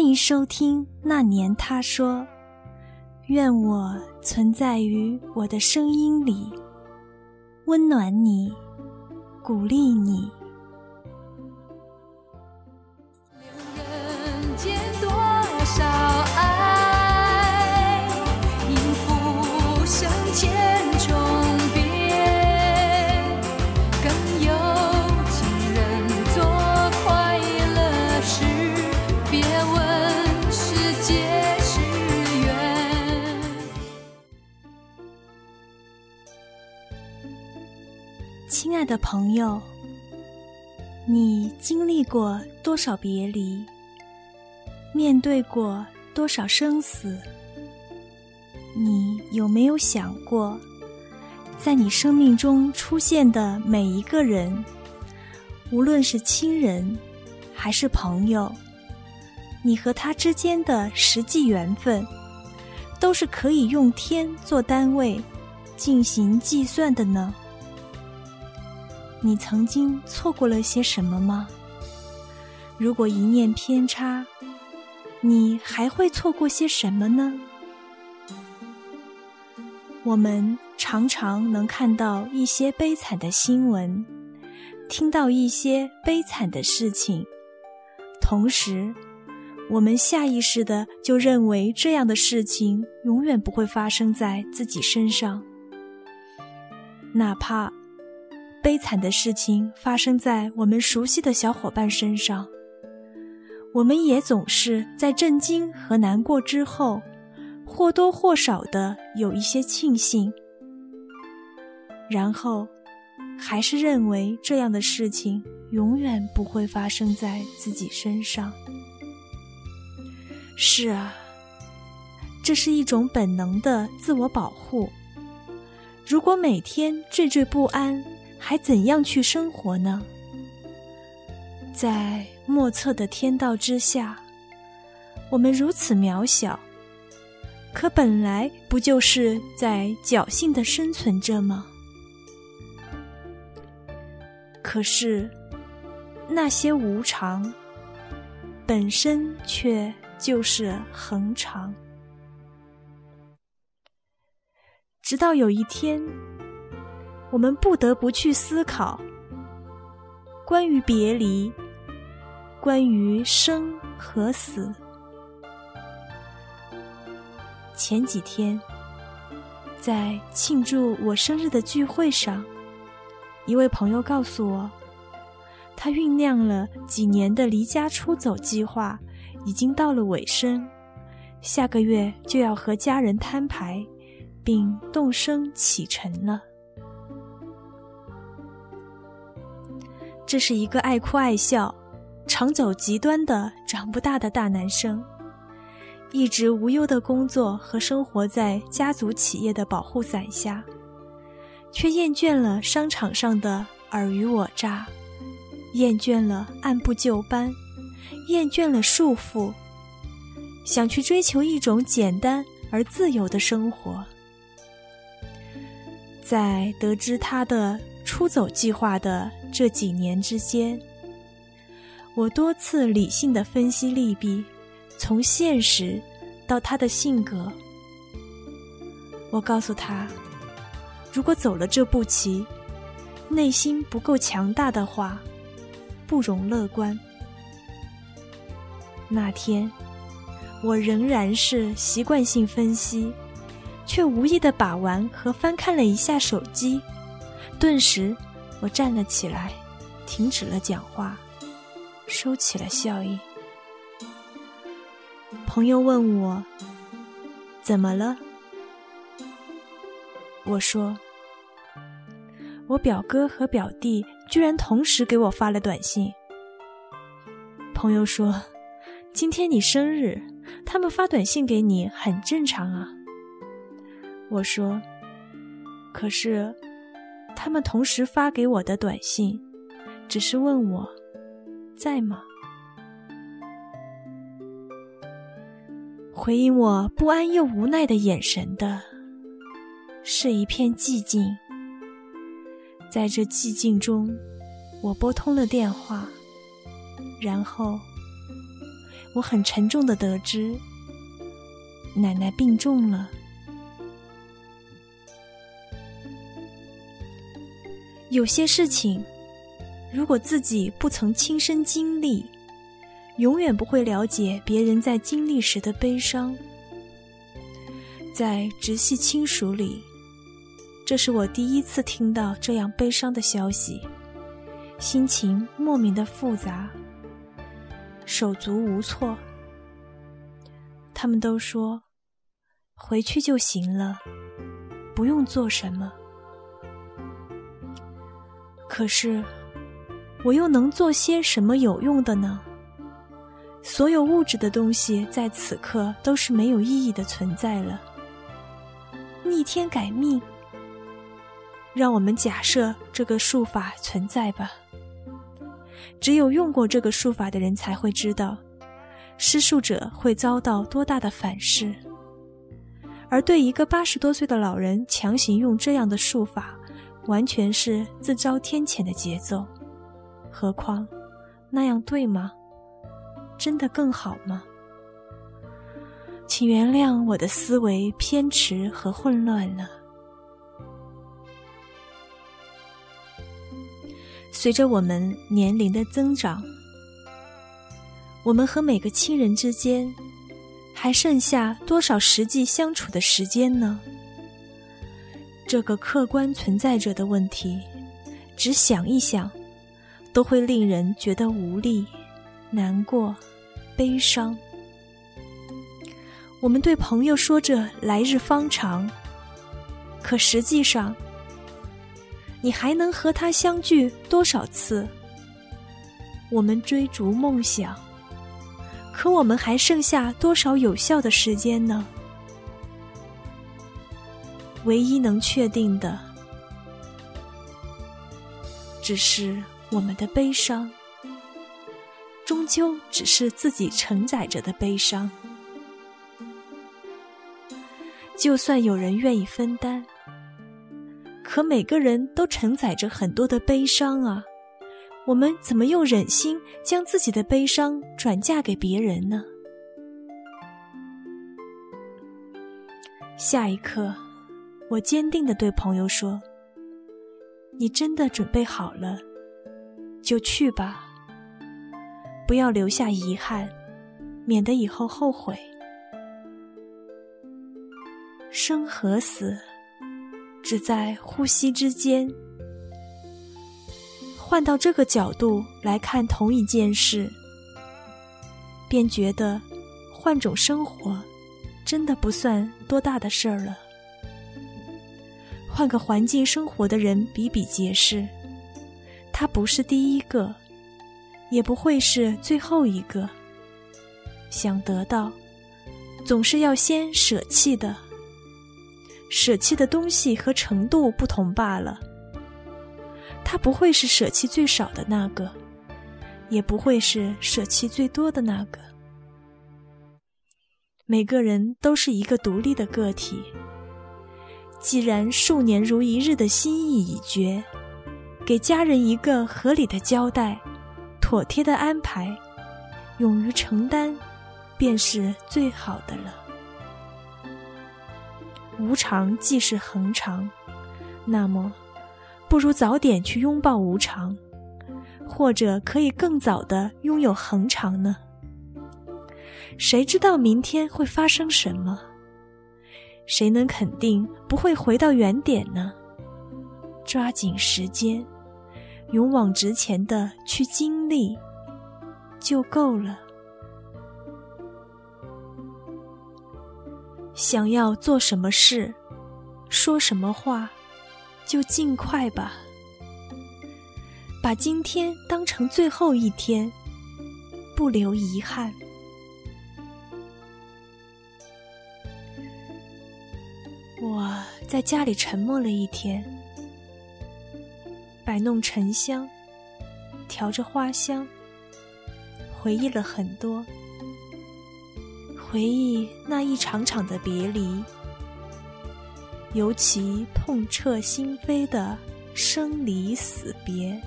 欢迎收听《那年他说》，愿我存在于我的声音里，温暖你，鼓励你。亲爱的朋友，你经历过多少别离？面对过多少生死？你有没有想过，在你生命中出现的每一个人，无论是亲人还是朋友，你和他之间的实际缘分，都是可以用天做单位进行计算的呢？你曾经错过了些什么吗？如果一念偏差，你还会错过些什么呢？我们常常能看到一些悲惨的新闻，听到一些悲惨的事情，同时，我们下意识的就认为这样的事情永远不会发生在自己身上，哪怕。悲惨的事情发生在我们熟悉的小伙伴身上，我们也总是在震惊和难过之后，或多或少的有一些庆幸，然后还是认为这样的事情永远不会发生在自己身上。是啊，这是一种本能的自我保护。如果每天惴惴不安，还怎样去生活呢？在莫测的天道之下，我们如此渺小，可本来不就是在侥幸的生存着吗？可是，那些无常，本身却就是恒常。直到有一天。我们不得不去思考关于别离，关于生和死。前几天，在庆祝我生日的聚会上，一位朋友告诉我，他酝酿了几年的离家出走计划已经到了尾声，下个月就要和家人摊牌，并动身启程了。这是一个爱哭爱笑、常走极端的长不大的大男生，一直无忧的工作和生活在家族企业的保护伞下，却厌倦了商场上的尔虞我诈，厌倦了按部就班，厌倦了束缚，想去追求一种简单而自由的生活。在得知他的出走计划的。这几年之间，我多次理性的分析利弊，从现实到他的性格。我告诉他，如果走了这步棋，内心不够强大的话，不容乐观。那天，我仍然是习惯性分析，却无意的把玩和翻看了一下手机，顿时。我站了起来，停止了讲话，收起了笑意。朋友问我：“怎么了？”我说：“我表哥和表弟居然同时给我发了短信。”朋友说：“今天你生日，他们发短信给你很正常啊。”我说：“可是。”他们同时发给我的短信，只是问我在吗？回应我不安又无奈的眼神的，是一片寂静。在这寂静中，我拨通了电话，然后我很沉重的得知，奶奶病重了。有些事情，如果自己不曾亲身经历，永远不会了解别人在经历时的悲伤。在直系亲属里，这是我第一次听到这样悲伤的消息，心情莫名的复杂，手足无措。他们都说回去就行了，不用做什么。可是，我又能做些什么有用的呢？所有物质的东西在此刻都是没有意义的存在了。逆天改命，让我们假设这个术法存在吧。只有用过这个术法的人才会知道，施术者会遭到多大的反噬。而对一个八十多岁的老人强行用这样的术法，完全是自招天谴的节奏。何况，那样对吗？真的更好吗？请原谅我的思维偏迟和混乱了。随着我们年龄的增长，我们和每个亲人之间还剩下多少实际相处的时间呢？这个客观存在着的问题，只想一想，都会令人觉得无力、难过、悲伤。我们对朋友说着“来日方长”，可实际上，你还能和他相聚多少次？我们追逐梦想，可我们还剩下多少有效的时间呢？唯一能确定的，只是我们的悲伤，终究只是自己承载着的悲伤。就算有人愿意分担，可每个人都承载着很多的悲伤啊！我们怎么又忍心将自己的悲伤转嫁给别人呢？下一刻，我坚定地对朋友说：“你真的准备好了，就去吧，不要留下遗憾，免得以后后悔。”生和死，只在呼吸之间。换到这个角度来看同一件事，便觉得换种生活，真的不算多大的事儿了。换个环境生活的人比比皆是，他不是第一个，也不会是最后一个。想得到，总是要先舍弃的。舍弃的东西和程度不同罢了。他不会是舍弃最少的那个，也不会是舍弃最多的那个。每个人都是一个独立的个体。既然数年如一日的心意已决，给家人一个合理的交代，妥帖的安排，勇于承担，便是最好的了。无常既是恒常，那么，不如早点去拥抱无常，或者可以更早的拥有恒常呢？谁知道明天会发生什么？谁能肯定不会回到原点呢？抓紧时间，勇往直前的去经历，就够了。想要做什么事，说什么话，就尽快吧。把今天当成最后一天，不留遗憾。在家里沉默了一天，摆弄沉香，调着花香，回忆了很多。回忆那一场场的别离，尤其痛彻心扉的生离死别。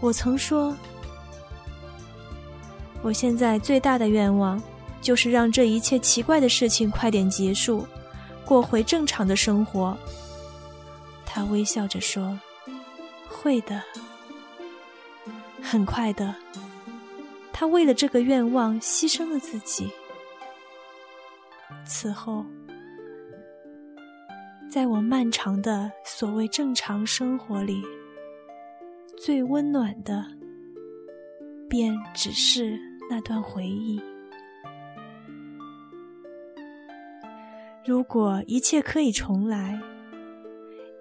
我曾说，我现在最大的愿望，就是让这一切奇怪的事情快点结束，过回正常的生活。他微笑着说：“会的，很快的。”他为了这个愿望牺牲了自己。此后，在我漫长的所谓正常生活里，最温暖的，便只是那段回忆。如果一切可以重来，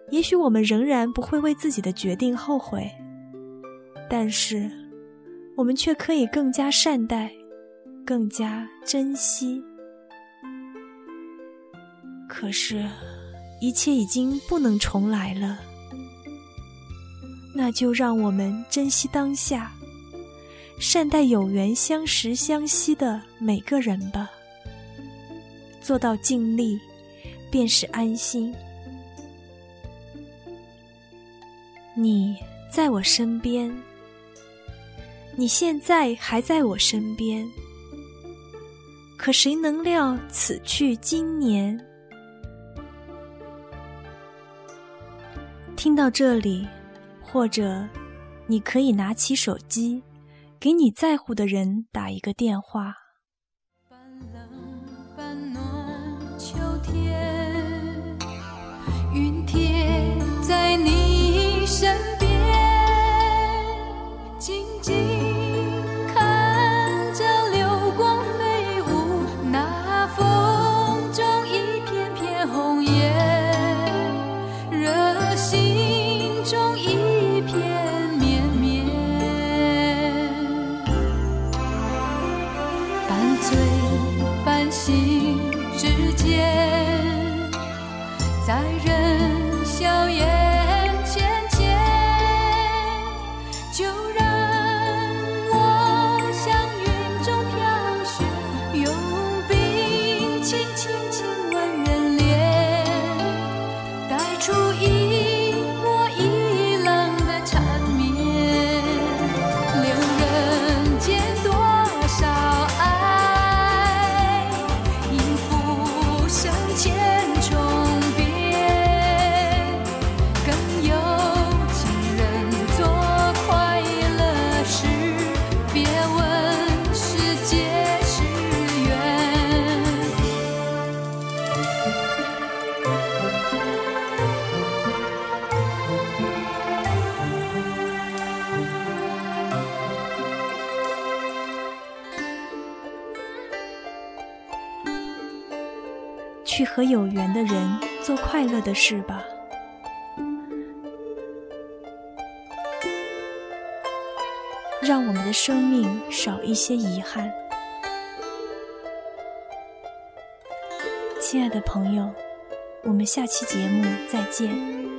也许我们仍然不会为自己的决定后悔，但是，我们却可以更加善待，更加珍惜。可是，一切已经不能重来了，那就让我们珍惜当下，善待有缘相识相惜的每个人吧。做到尽力，便是安心。你在我身边，你现在还在我身边，可谁能料此去经年？听到这里，或者你可以拿起手机，给你在乎的人打一个电话。天。去和有缘的人做快乐的事吧，让我们的生命少一些遗憾。亲爱的朋友，我们下期节目再见。